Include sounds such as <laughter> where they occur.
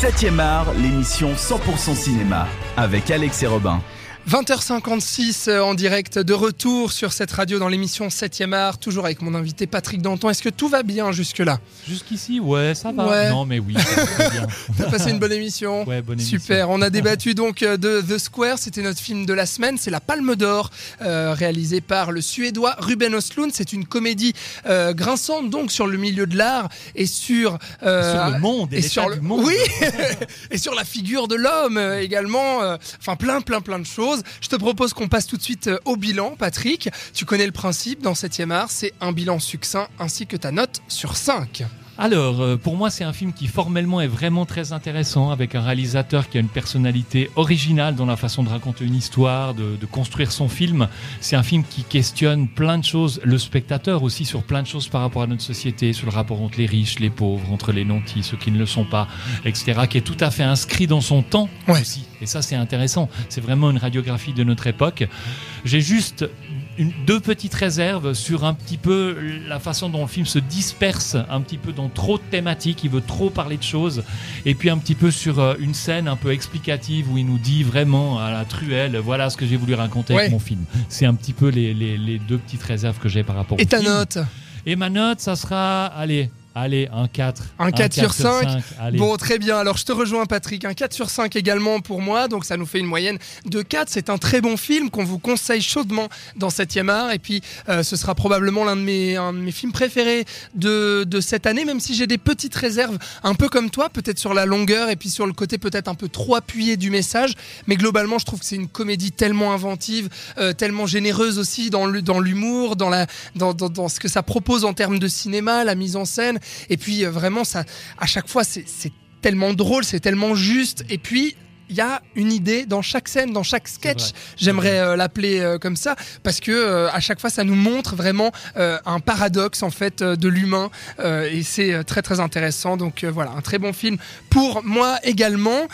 7e art, l'émission 100% cinéma, avec Alex et Robin. 20h56 euh, en direct de retour sur cette radio dans l'émission 7e art, toujours avec mon invité Patrick Danton. Est-ce que tout va bien jusque-là? Jusqu'ici, ouais, ça va. Ouais. Non, mais oui. <laughs> ça va bien. T'as passé une bonne émission Ouais, bonne émission. Super, on a débattu donc euh, de The Square, c'était notre film de la semaine, c'est la Palme d'Or, euh, réalisé par le Suédois Ruben Östlund. C'est une comédie euh, grinçante donc sur le milieu de l'art et sur, euh, Sur le monde et, et sur le monde. oui <laughs> et sur la figure de l'homme également enfin plein plein plein de choses je te propose qu'on passe tout de suite euh, au bilan Patrick. Tu connais le principe. Dans 7e art c'est un bilan succinct ainsi que ta note sur 5 Alors, euh, pour moi, c'est un film qui formellement est vraiment très intéressant, avec un réalisateur qui a une personnalité originale dans la façon de raconter une histoire, de, de construire son film. C'est un film qui questionne plein de choses, le spectateur aussi sur plein de choses par rapport à notre société, sur le rapport entre les riches, les pauvres, entre les nantis, ceux qui ne le sont pas, etc., qui est tout à fait inscrit dans son temps Ouais. aussi. Et ça, c'est intéressant. C'est vraiment une radiographie de notre époque. J'ai juste une- deux petites réserves sur un petit peu la façon dont le film se disperse, un petit peu dans trop de thématiques, il veut trop parler de choses, et puis un petit peu sur euh, une scène un peu explicative où il nous dit vraiment à la truelle, voilà ce que j'ai voulu raconter Ouais. avec mon film. C'est un petit peu les, les- les deux petites réserves que j'ai par rapport et au ta film. note? Et ma note, ça sera, allez, allez, un 4. Un 4 sur 5. allez. Bon, très bien. Alors, je te rejoins, Patrick. Un 4 sur 5 également pour moi. Donc, ça nous fait une moyenne de 4. C'est un très bon film qu'on vous conseille chaudement dans 7e art. Et puis, euh, ce sera probablement l'un de mes, un de mes films préférés de, de cette année, même si j'ai des petites réserves, un peu comme toi, peut-être sur la longueur et puis sur le côté peut-être un peu trop appuyé du message. Mais globalement, je trouve que c'est une comédie tellement inventive, euh, tellement généreuse aussi dans l'humour, dans, la, dans, dans, dans ce que ça propose en termes de cinéma, la mise en scène. Et puis, euh, vraiment, ça, à chaque fois, c'est tellement drôle, c'est tellement juste. Et puis, il y a une idée dans chaque scène, dans chaque sketch. J'aimerais euh, l'appeler euh, comme ça parce que euh, à chaque fois, ça nous montre vraiment un paradoxe en fait de l'humain et c'est très très intéressant. Donc voilà, un très bon film pour moi également.